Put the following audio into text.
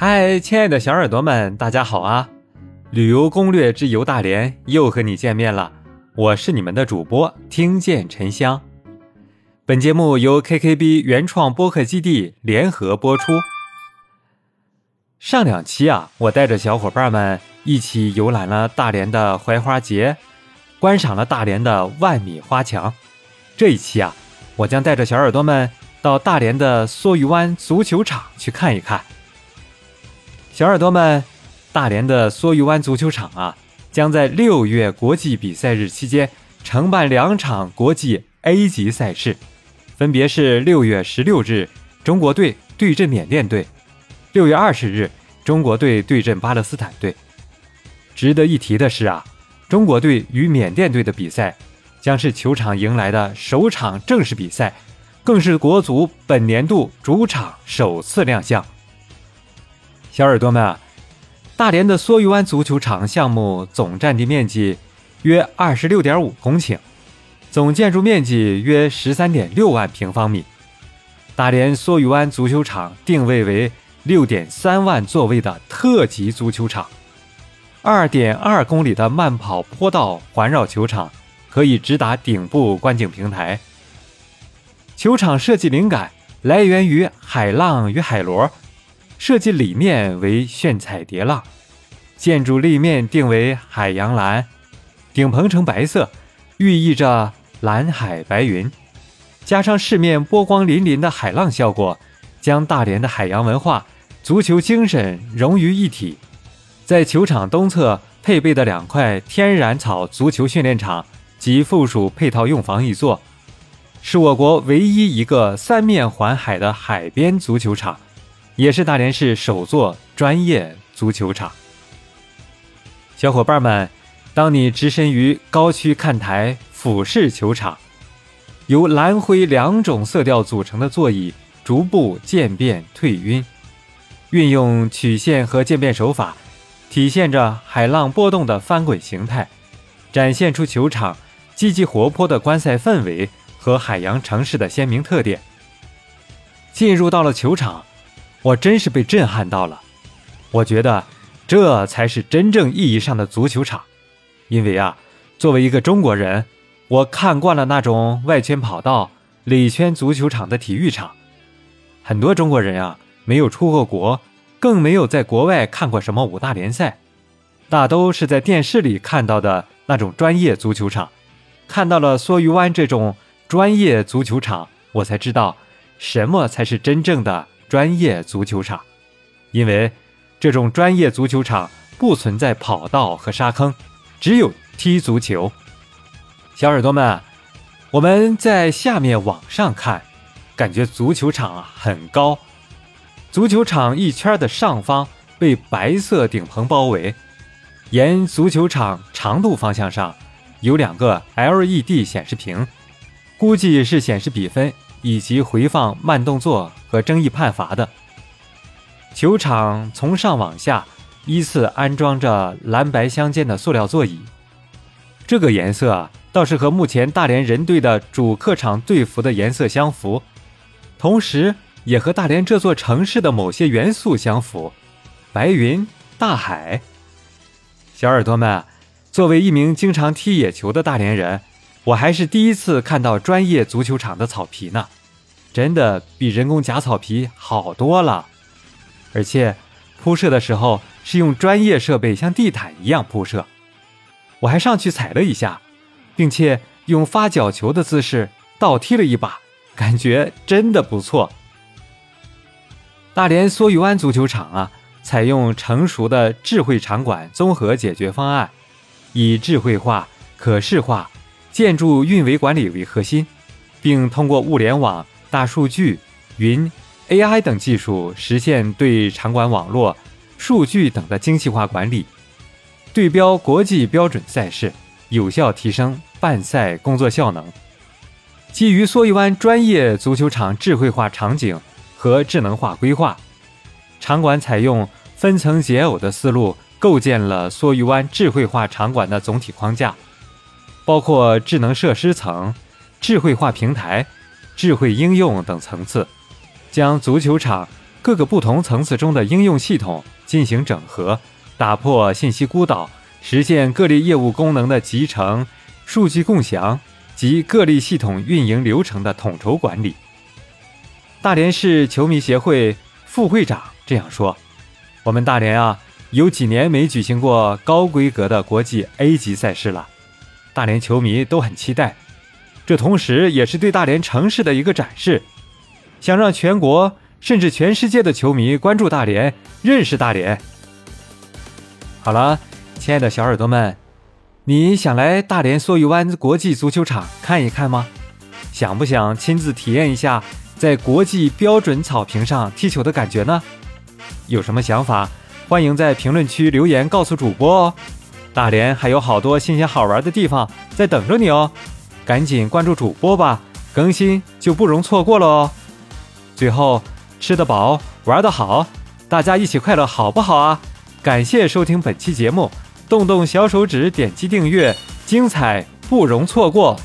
嗨，亲爱的小耳朵们，大家好啊！旅游攻略之游大连又和你见面了，我是你们的主播听见沉香。本节目由 KKB 原创播客基地联合播出。上两期啊，我带着小伙伴们一起游览了大连的槐花节，观赏了大连的万米花墙。这一期啊，我将带着小耳朵们到大连的梭鱼湾足球场去看一看。小耳朵们，大连的梭鱼湾足球场啊，将在六月国际比赛日期间承办两场国际 A 级赛事，分别是六月十六日中国队对阵缅甸队，六月二十日中国队对阵巴勒斯坦队。值得一提的是啊，中国队与缅甸队的比赛将是球场迎来的首场正式比赛，更是国足本年度主场首次亮相。小耳朵们啊，大连的梭鱼湾足球场项目总占地面积约二十六点五公顷，总建筑面积约十三点六万平方米。大连梭鱼湾足球场定位为六点三万座位的特级足球场，二点二公里的慢跑坡道环绕球场，可以直达顶部观景平台。球场设计灵感来源于海浪与海螺。设计理念为炫彩叠浪，建筑立面定为海洋蓝，顶棚呈白色，寓意着蓝海白云。加上四面波光粼粼的海浪效果，将大连的海洋文化、足球精神融于一体。在球场东侧配备的两块天然草足球训练场及附属配套用房一座，是我国唯一一个三面环海的海边足球场。也是大连市首座专业足球场。小伙伴们，当你置身于高区看台俯视球场，由蓝灰两种色调组成的座椅逐步渐变退晕，运用曲线和渐变手法，体现着海浪波动的翻滚形态，展现出球场积极活泼的观赛氛围和海洋城市的鲜明特点。进入到了球场。我真是被震撼到了，我觉得这才是真正意义上的足球场，因为啊，作为一个中国人，我看惯了那种外圈跑道、里圈足球场的体育场，很多中国人啊没有出过国，更没有在国外看过什么五大联赛，大都是在电视里看到的那种专业足球场，看到了梭鱼湾这种专业足球场，我才知道什么才是真正的。专业足球场，因为这种专业足球场不存在跑道和沙坑，只有踢足球。小耳朵们，我们在下面往上看，感觉足球场很高。足球场一圈的上方被白色顶棚包围，沿足球场长度方向上有两个 LED 显示屏，估计是显示比分。以及回放慢动作和争议判罚的球场，从上往下依次安装着蓝白相间的塑料座椅。这个颜色啊，倒是和目前大连人队的主客场队服的颜色相符，同时也和大连这座城市的某些元素相符：白云、大海。小耳朵们，作为一名经常踢野球的大连人。我还是第一次看到专业足球场的草皮呢，真的比人工假草皮好多了，而且铺设的时候是用专业设备，像地毯一样铺设。我还上去踩了一下，并且用发角球的姿势倒踢了一把，感觉真的不错。大连梭鱼湾足球场啊，采用成熟的智慧场馆综合解决方案，以智慧化、可视化。建筑运维管理为核心，并通过物联网、大数据、云、AI 等技术实现对场馆网络、数据等的精细化管理，对标国际标准赛事，有效提升办赛工作效能。基于梭鱼湾专业足球场智慧化场景和智能化规划，场馆采用分层解耦的思路，构建了梭鱼湾智慧化场馆的总体框架。包括智能设施层、智慧化平台、智慧应用等层次，将足球场各个不同层次中的应用系统进行整合，打破信息孤岛，实现各类业务功能的集成、数据共享及各类系统运营流程的统筹管理。大连市球迷协会副会长这样说：“我们大连啊，有几年没举行过高规格的国际 A 级赛事了，大连球迷都很期待。这同时也是对大连城市的一个展示，想让全国。”甚至全世界的球迷关注大连，认识大连。好了，亲爱的小耳朵们，你想来大连梭鱼湾国际足球场看一看吗？想不想亲自体验一下在国际标准草坪上踢球的感觉呢？有什么想法，欢迎在评论区留言告诉主播哦。大连还有好多新鲜好玩的地方在等着你哦，赶紧关注主播吧，更新就不容错过了哦。最后。吃得饱，玩得好，大家一起快乐，好不好啊？感谢收听本期节目，动动小手指点击订阅，精彩不容错过。